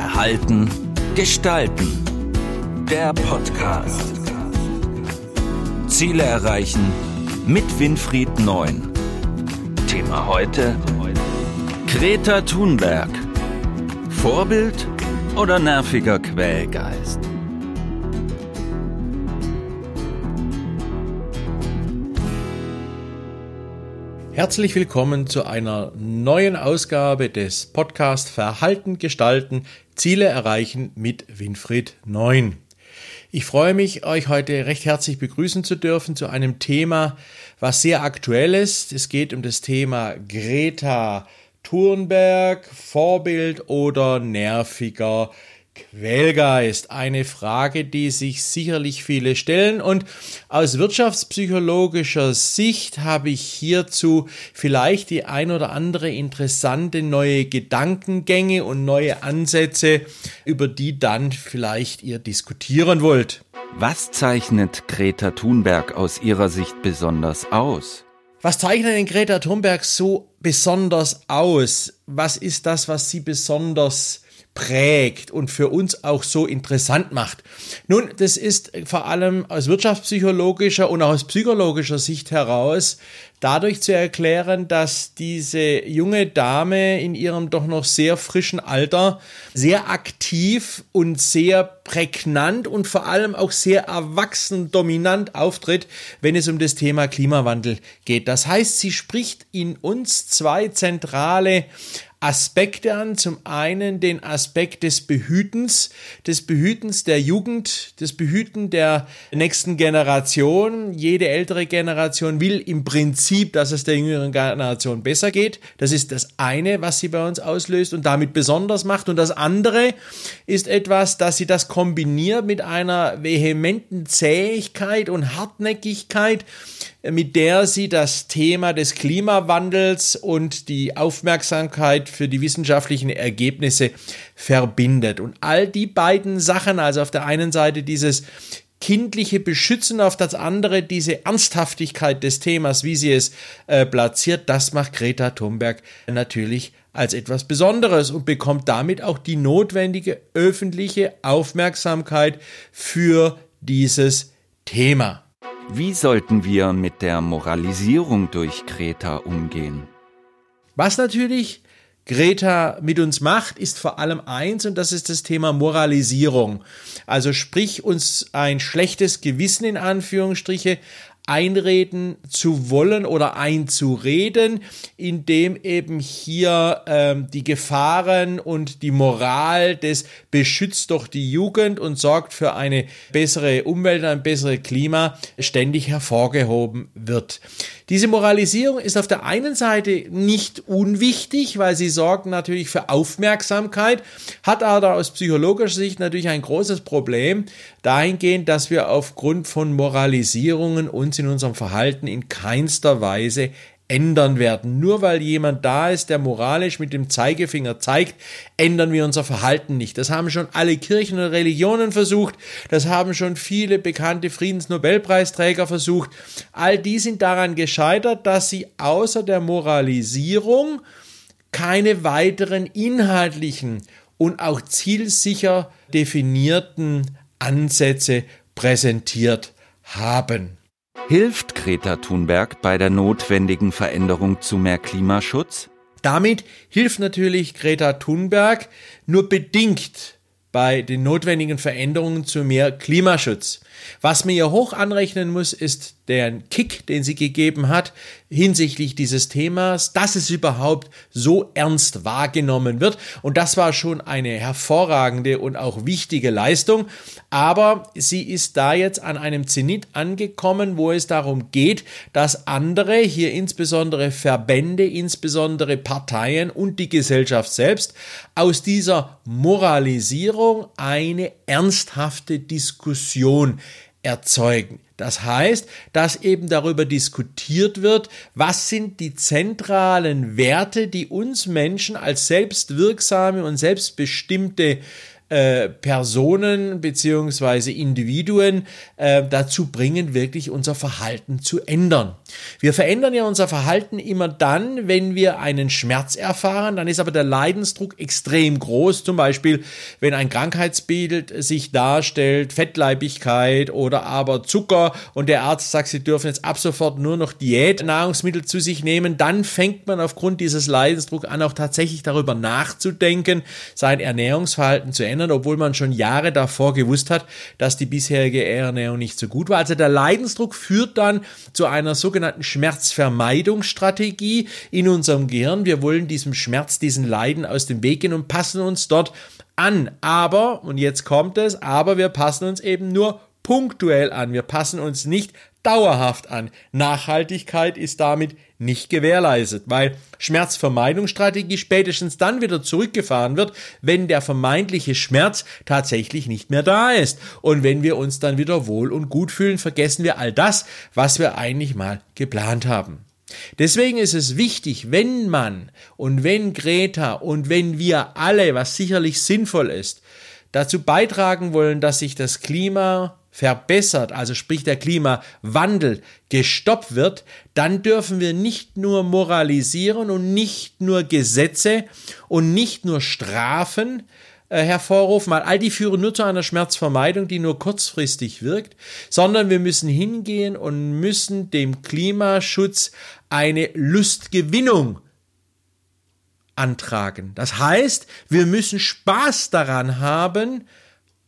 Verhalten, Gestalten. Der Podcast. Ziele erreichen mit Winfried Neun. Thema heute: Greta Thunberg. Vorbild oder nerviger Quälgeist? Herzlich willkommen zu einer neuen Ausgabe des Podcast Verhalten gestalten, Ziele erreichen mit Winfried Neun. Ich freue mich, euch heute recht herzlich begrüßen zu dürfen zu einem Thema, was sehr aktuell ist. Es geht um das Thema Greta Thunberg, Vorbild oder nerviger Quellgeist, eine Frage, die sich sicherlich viele stellen. Und aus wirtschaftspsychologischer Sicht habe ich hierzu vielleicht die ein oder andere interessante neue Gedankengänge und neue Ansätze, über die dann vielleicht ihr diskutieren wollt. Was zeichnet Greta Thunberg aus Ihrer Sicht besonders aus? Was zeichnet denn Greta Thunberg so besonders aus? Was ist das, was sie besonders prägt und für uns auch so interessant macht. Nun, das ist vor allem aus wirtschaftspsychologischer und auch aus psychologischer Sicht heraus dadurch zu erklären, dass diese junge Dame in ihrem doch noch sehr frischen Alter sehr aktiv und sehr prägnant und vor allem auch sehr erwachsen dominant auftritt, wenn es um das Thema Klimawandel geht. Das heißt, sie spricht in uns zwei zentrale Aspekte an. Zum einen den Aspekt des Behütens, des Behütens der Jugend, des Behüten der nächsten Generation. Jede ältere Generation will im Prinzip, dass es der jüngeren Generation besser geht. Das ist das eine, was sie bei uns auslöst und damit besonders macht. Und das andere ist etwas, dass sie das kombiniert mit einer vehementen Zähigkeit und Hartnäckigkeit, mit der sie das Thema des Klimawandels und die Aufmerksamkeit für die wissenschaftlichen Ergebnisse verbindet. Und all die beiden Sachen, also auf der einen Seite dieses kindliche Beschützen, auf das andere diese Ernsthaftigkeit des Themas, wie sie es äh, platziert, das macht Greta Thunberg natürlich als etwas Besonderes und bekommt damit auch die notwendige öffentliche Aufmerksamkeit für dieses Thema. Wie sollten wir mit der Moralisierung durch Greta umgehen? Was natürlich Greta mit uns macht, ist vor allem eins und das ist das Thema Moralisierung. Also sprich uns ein schlechtes Gewissen in Anführungsstriche einreden zu wollen oder einzureden, indem eben hier ähm, die Gefahren und die Moral des beschützt doch die Jugend und sorgt für eine bessere Umwelt, ein besseres Klima ständig hervorgehoben wird. Diese Moralisierung ist auf der einen Seite nicht unwichtig, weil sie sorgt natürlich für Aufmerksamkeit, hat aber aus psychologischer Sicht natürlich ein großes Problem dahingehend, dass wir aufgrund von Moralisierungen uns in unserem Verhalten in keinster Weise ändern werden. Nur weil jemand da ist, der moralisch mit dem Zeigefinger zeigt, ändern wir unser Verhalten nicht. Das haben schon alle Kirchen und Religionen versucht. Das haben schon viele bekannte Friedensnobelpreisträger versucht. All die sind daran gescheitert, dass sie außer der Moralisierung keine weiteren inhaltlichen und auch zielsicher definierten Ansätze präsentiert haben. Hilft Greta Thunberg bei der notwendigen Veränderung zu mehr Klimaschutz? Damit hilft natürlich Greta Thunberg nur bedingt bei den notwendigen Veränderungen zu mehr Klimaschutz. Was mir hier hoch anrechnen muss, ist der Kick, den sie gegeben hat hinsichtlich dieses Themas, dass es überhaupt so ernst wahrgenommen wird. Und das war schon eine hervorragende und auch wichtige Leistung. Aber sie ist da jetzt an einem Zenit angekommen, wo es darum geht, dass andere, hier insbesondere Verbände, insbesondere Parteien und die Gesellschaft selbst, aus dieser Moralisierung eine ernsthafte Diskussion erzeugen. Das heißt, dass eben darüber diskutiert wird, was sind die zentralen Werte, die uns Menschen als selbstwirksame und selbstbestimmte äh, Personen beziehungsweise Individuen äh, dazu bringen, wirklich unser Verhalten zu ändern. Wir verändern ja unser Verhalten immer dann, wenn wir einen Schmerz erfahren, dann ist aber der Leidensdruck extrem groß, zum Beispiel wenn ein Krankheitsbild sich darstellt, Fettleibigkeit oder aber Zucker und der Arzt sagt, Sie dürfen jetzt ab sofort nur noch Diätnahrungsmittel zu sich nehmen, dann fängt man aufgrund dieses Leidensdrucks an, auch tatsächlich darüber nachzudenken, sein Ernährungsverhalten zu ändern, obwohl man schon Jahre davor gewusst hat, dass die bisherige Ernährung nicht so gut war. Also der Leidensdruck führt dann zu einer sogenannten sogenannten Schmerzvermeidungsstrategie in unserem Gehirn. Wir wollen diesem Schmerz, diesen Leiden aus dem Weg gehen und passen uns dort an. Aber, und jetzt kommt es, aber wir passen uns eben nur punktuell an. Wir passen uns nicht dauerhaft an. Nachhaltigkeit ist damit nicht gewährleistet, weil Schmerzvermeidungsstrategie spätestens dann wieder zurückgefahren wird, wenn der vermeintliche Schmerz tatsächlich nicht mehr da ist. Und wenn wir uns dann wieder wohl und gut fühlen, vergessen wir all das, was wir eigentlich mal geplant haben. Deswegen ist es wichtig, wenn man und wenn Greta und wenn wir alle, was sicherlich sinnvoll ist, dazu beitragen wollen, dass sich das Klima verbessert, also sprich der Klimawandel gestoppt wird, dann dürfen wir nicht nur moralisieren und nicht nur Gesetze und nicht nur Strafen äh, hervorrufen, weil all die führen nur zu einer Schmerzvermeidung, die nur kurzfristig wirkt, sondern wir müssen hingehen und müssen dem Klimaschutz eine Lustgewinnung antragen. Das heißt, wir müssen Spaß daran haben,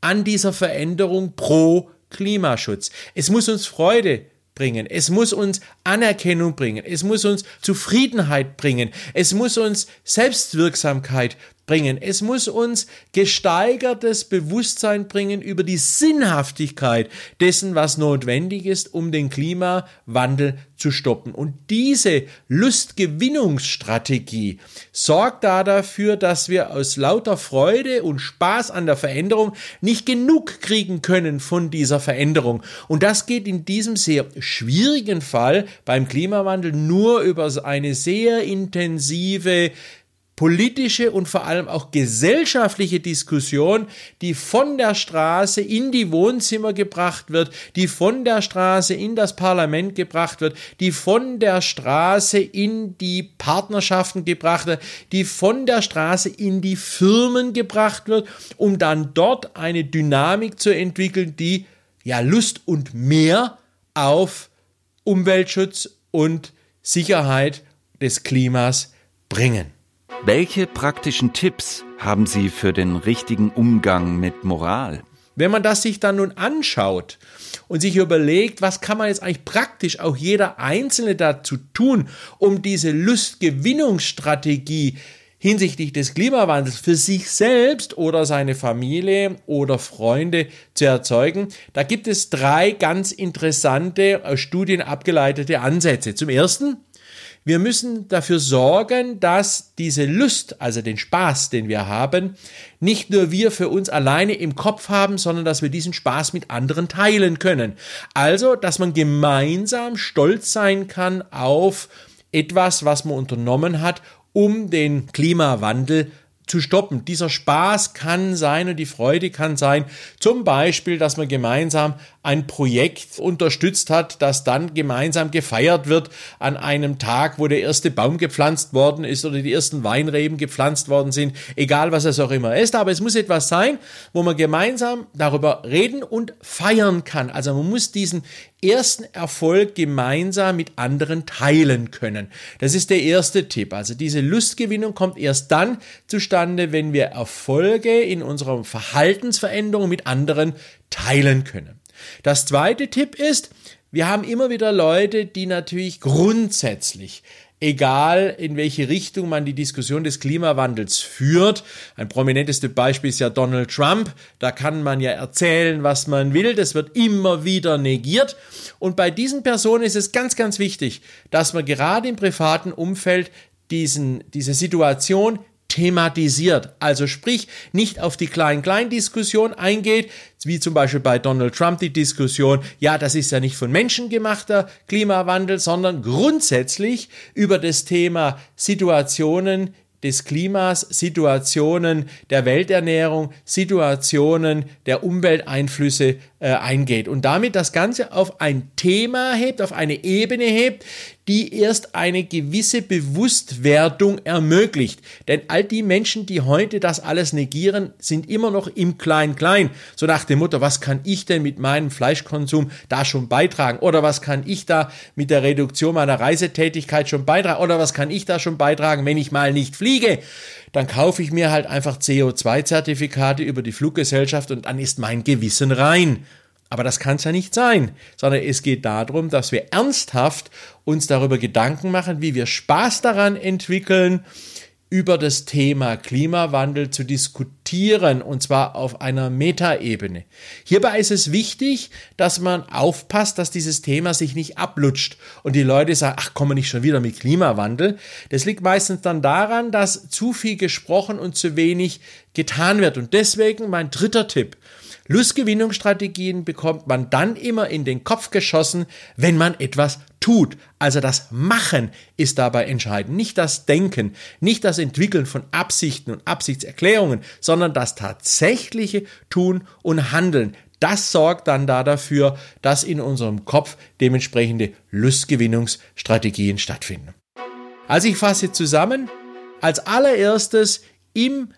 an dieser Veränderung pro Klimaschutz. Es muss uns Freude bringen. Es muss uns Anerkennung bringen. Es muss uns Zufriedenheit bringen. Es muss uns Selbstwirksamkeit bringen. Es muss uns gesteigertes Bewusstsein bringen über die Sinnhaftigkeit dessen, was notwendig ist, um den Klimawandel zu stoppen. Und diese Lustgewinnungsstrategie sorgt da dafür, dass wir aus lauter Freude und Spaß an der Veränderung nicht genug kriegen können von dieser Veränderung. Und das geht in diesem sehr schwierigen Fall beim Klimawandel nur über eine sehr intensive politische und vor allem auch gesellschaftliche Diskussion, die von der Straße in die Wohnzimmer gebracht wird, die von der Straße in das Parlament gebracht wird, die von der Straße in die Partnerschaften gebracht wird, die von der Straße in die Firmen gebracht wird, um dann dort eine Dynamik zu entwickeln, die ja Lust und mehr auf Umweltschutz und Sicherheit des Klimas bringen. Welche praktischen Tipps haben Sie für den richtigen Umgang mit Moral? Wenn man das sich dann nun anschaut und sich überlegt, was kann man jetzt eigentlich praktisch auch jeder Einzelne dazu tun, um diese Lustgewinnungsstrategie hinsichtlich des Klimawandels für sich selbst oder seine Familie oder Freunde zu erzeugen, da gibt es drei ganz interessante aus Studien abgeleitete Ansätze. Zum ersten, wir müssen dafür sorgen, dass diese Lust, also den Spaß, den wir haben, nicht nur wir für uns alleine im Kopf haben, sondern dass wir diesen Spaß mit anderen teilen können. Also, dass man gemeinsam stolz sein kann auf etwas, was man unternommen hat, um den Klimawandel zu stoppen. Dieser Spaß kann sein und die Freude kann sein, zum Beispiel, dass man gemeinsam ein Projekt unterstützt hat, das dann gemeinsam gefeiert wird an einem Tag, wo der erste Baum gepflanzt worden ist oder die ersten Weinreben gepflanzt worden sind, egal was es auch immer ist. Aber es muss etwas sein, wo man gemeinsam darüber reden und feiern kann. Also man muss diesen ersten Erfolg gemeinsam mit anderen teilen können. Das ist der erste Tipp. Also diese Lustgewinnung kommt erst dann zustande, wenn wir Erfolge in unserer Verhaltensveränderung mit anderen teilen können. Das zweite Tipp ist, wir haben immer wieder Leute, die natürlich grundsätzlich egal in welche Richtung man die Diskussion des Klimawandels führt. Ein prominentes Beispiel ist ja Donald Trump. Da kann man ja erzählen, was man will. Das wird immer wieder negiert. Und bei diesen Personen ist es ganz, ganz wichtig, dass man gerade im privaten Umfeld diesen, diese Situation thematisiert. Also sprich, nicht auf die Klein-Klein-Diskussion eingeht, wie zum Beispiel bei Donald Trump die Diskussion, ja, das ist ja nicht von Menschen gemachter Klimawandel, sondern grundsätzlich über das Thema Situationen, des Klimas, Situationen der Welternährung, Situationen der Umwelteinflüsse äh, eingeht und damit das Ganze auf ein Thema hebt, auf eine Ebene hebt, die erst eine gewisse Bewusstwerdung ermöglicht. Denn all die Menschen, die heute das alles negieren, sind immer noch im Klein-Klein. So nach dem Motto, was kann ich denn mit meinem Fleischkonsum da schon beitragen? Oder was kann ich da mit der Reduktion meiner Reisetätigkeit schon beitragen? Oder was kann ich da schon beitragen, wenn ich mal nicht fliege? Dann kaufe ich mir halt einfach CO2-Zertifikate über die Fluggesellschaft und dann ist mein Gewissen rein. Aber das kann es ja nicht sein, sondern es geht darum, dass wir ernsthaft uns darüber Gedanken machen, wie wir Spaß daran entwickeln, über das Thema Klimawandel zu diskutieren, und zwar auf einer Metaebene. Hierbei ist es wichtig, dass man aufpasst, dass dieses Thema sich nicht ablutscht und die Leute sagen, ach, kommen nicht schon wieder mit Klimawandel. Das liegt meistens dann daran, dass zu viel gesprochen und zu wenig getan wird. Und deswegen mein dritter Tipp. Lustgewinnungsstrategien bekommt man dann immer in den Kopf geschossen, wenn man etwas tut. Also das Machen ist dabei entscheidend, nicht das Denken, nicht das Entwickeln von Absichten und Absichtserklärungen, sondern das tatsächliche Tun und Handeln. Das sorgt dann da dafür, dass in unserem Kopf dementsprechende Lustgewinnungsstrategien stattfinden. Also ich fasse zusammen, als allererstes im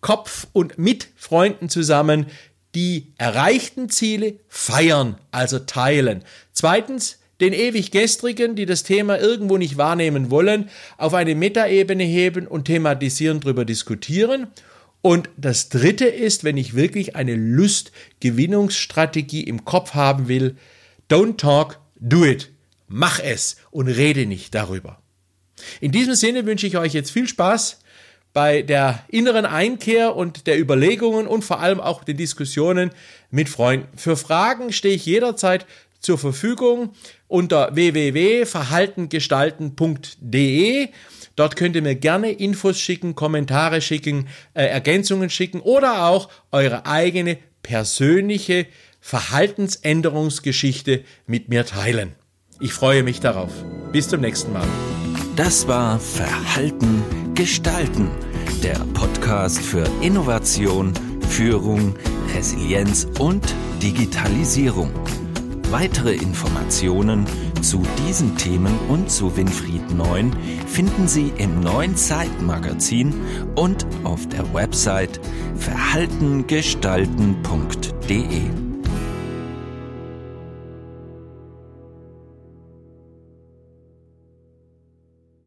Kopf und mit Freunden zusammen die erreichten Ziele feiern, also teilen. Zweitens, den ewig Gestrigen, die das Thema irgendwo nicht wahrnehmen wollen, auf eine Metaebene heben und thematisieren, darüber diskutieren. Und das dritte ist, wenn ich wirklich eine Lustgewinnungsstrategie im Kopf haben will, don't talk, do it. Mach es und rede nicht darüber. In diesem Sinne wünsche ich euch jetzt viel Spaß bei der inneren Einkehr und der Überlegungen und vor allem auch den Diskussionen mit Freunden. Für Fragen stehe ich jederzeit zur Verfügung unter www.verhaltengestalten.de. Dort könnt ihr mir gerne Infos schicken, Kommentare schicken, äh, Ergänzungen schicken oder auch eure eigene persönliche Verhaltensänderungsgeschichte mit mir teilen. Ich freue mich darauf. Bis zum nächsten Mal. Das war Verhalten gestalten, der Podcast für Innovation, Führung, Resilienz und Digitalisierung. Weitere Informationen zu diesen Themen und zu Winfried Neun finden Sie im neuen Zeitmagazin und auf der Website verhaltengestalten.de.